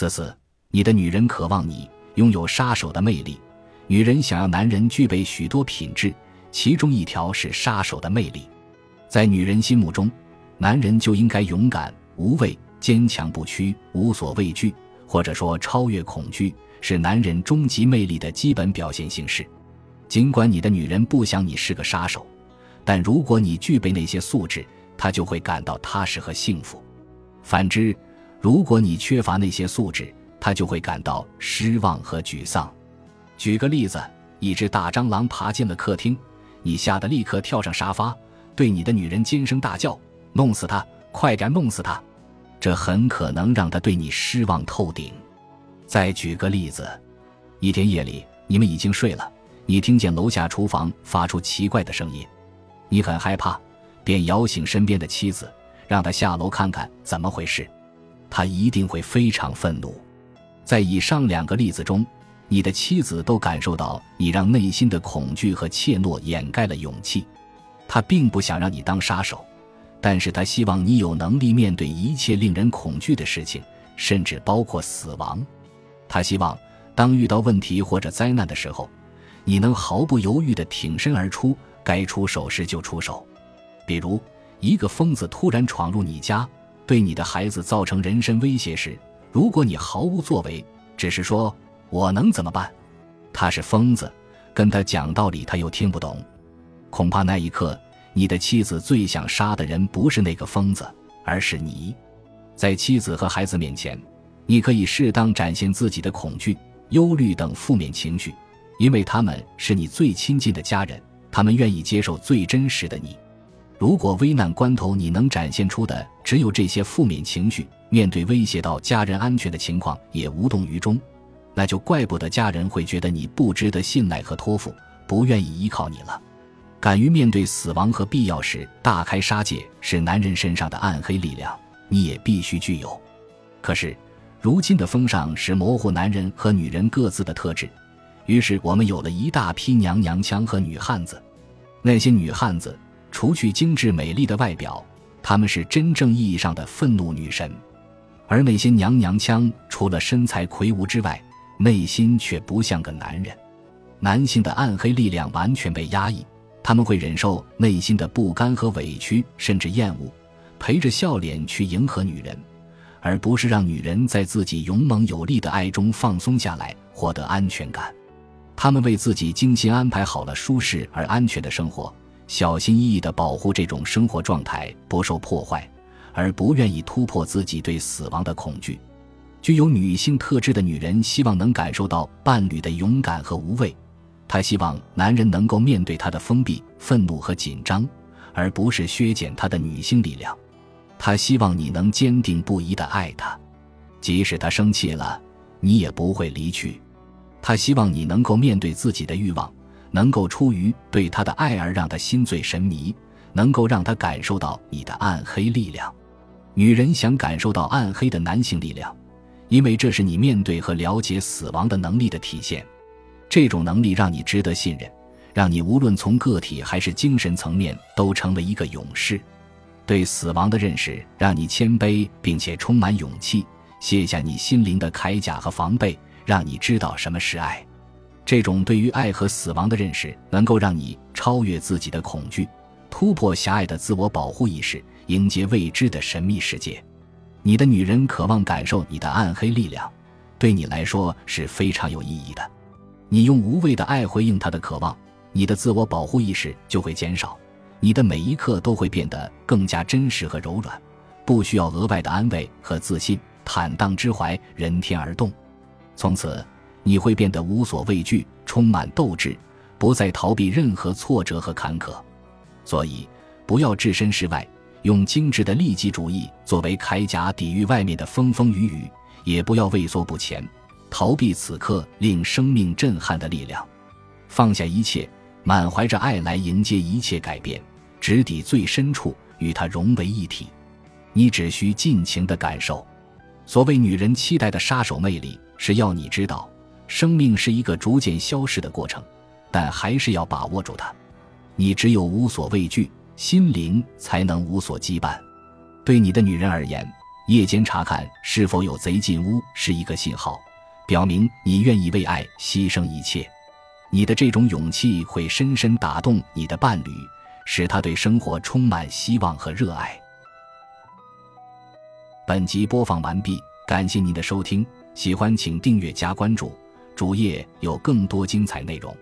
自四，你的女人渴望你拥有杀手的魅力。女人想要男人具备许多品质，其中一条是杀手的魅力。在女人心目中，男人就应该勇敢、无畏、坚强不屈、无所畏惧，或者说超越恐惧，是男人终极魅力的基本表现形式。尽管你的女人不想你是个杀手，但如果你具备那些素质，她就会感到踏实和幸福。反之，如果你缺乏那些素质，他就会感到失望和沮丧。举个例子，一只大蟑螂爬进了客厅，你吓得立刻跳上沙发，对你的女人尖声大叫：“弄死它！快点弄死它！”这很可能让她对你失望透顶。再举个例子，一天夜里，你们已经睡了，你听见楼下厨房发出奇怪的声音，你很害怕，便摇醒身边的妻子，让她下楼看看怎么回事。他一定会非常愤怒。在以上两个例子中，你的妻子都感受到你让内心的恐惧和怯懦掩盖了勇气。他并不想让你当杀手，但是他希望你有能力面对一切令人恐惧的事情，甚至包括死亡。他希望当遇到问题或者灾难的时候，你能毫不犹豫地挺身而出，该出手时就出手。比如，一个疯子突然闯入你家。对你的孩子造成人身威胁时，如果你毫无作为，只是说“我能怎么办”，他是疯子，跟他讲道理他又听不懂，恐怕那一刻你的妻子最想杀的人不是那个疯子，而是你。在妻子和孩子面前，你可以适当展现自己的恐惧、忧虑等负面情绪，因为他们是你最亲近的家人，他们愿意接受最真实的你。如果危难关头你能展现出的只有这些负面情绪，面对威胁到家人安全的情况也无动于衷，那就怪不得家人会觉得你不值得信赖和托付，不愿意依靠你了。敢于面对死亡和必要时大开杀戒是男人身上的暗黑力量，你也必须具有。可是，如今的风尚是模糊男人和女人各自的特质，于是我们有了一大批娘娘腔和女汉子，那些女汉子。除去精致美丽的外表，她们是真正意义上的愤怒女神；而那些娘娘腔，除了身材魁梧之外，内心却不像个男人。男性的暗黑力量完全被压抑，他们会忍受内心的不甘和委屈，甚至厌恶，陪着笑脸去迎合女人，而不是让女人在自己勇猛有力的爱中放松下来，获得安全感。他们为自己精心安排好了舒适而安全的生活。小心翼翼地保护这种生活状态不受破坏，而不愿意突破自己对死亡的恐惧。具有女性特质的女人希望能感受到伴侣的勇敢和无畏，她希望男人能够面对她的封闭、愤怒和紧张，而不是削减她的女性力量。她希望你能坚定不移地爱她，即使她生气了，你也不会离去。她希望你能够面对自己的欲望。能够出于对他的爱而让他心醉神迷，能够让他感受到你的暗黑力量。女人想感受到暗黑的男性力量，因为这是你面对和了解死亡的能力的体现。这种能力让你值得信任，让你无论从个体还是精神层面都成为一个勇士。对死亡的认识让你谦卑并且充满勇气，卸下你心灵的铠甲和防备，让你知道什么是爱。这种对于爱和死亡的认识，能够让你超越自己的恐惧，突破狭隘的自我保护意识，迎接未知的神秘世界。你的女人渴望感受你的暗黑力量，对你来说是非常有意义的。你用无畏的爱回应她的渴望，你的自我保护意识就会减少，你的每一刻都会变得更加真实和柔软，不需要额外的安慰和自信，坦荡之怀，任天而动。从此。你会变得无所畏惧，充满斗志，不再逃避任何挫折和坎坷。所以，不要置身事外，用精致的利己主义作为铠甲抵御外面的风风雨雨；也不要畏缩不前，逃避此刻令生命震撼的力量。放下一切，满怀着爱来迎接一切改变，直抵最深处，与它融为一体。你只需尽情的感受。所谓女人期待的杀手魅力，是要你知道。生命是一个逐渐消逝的过程，但还是要把握住它。你只有无所畏惧，心灵才能无所羁绊。对你的女人而言，夜间查看是否有贼进屋是一个信号，表明你愿意为爱牺牲一切。你的这种勇气会深深打动你的伴侣，使他对生活充满希望和热爱。本集播放完毕，感谢您的收听，喜欢请订阅加关注，主页有更多精彩内容。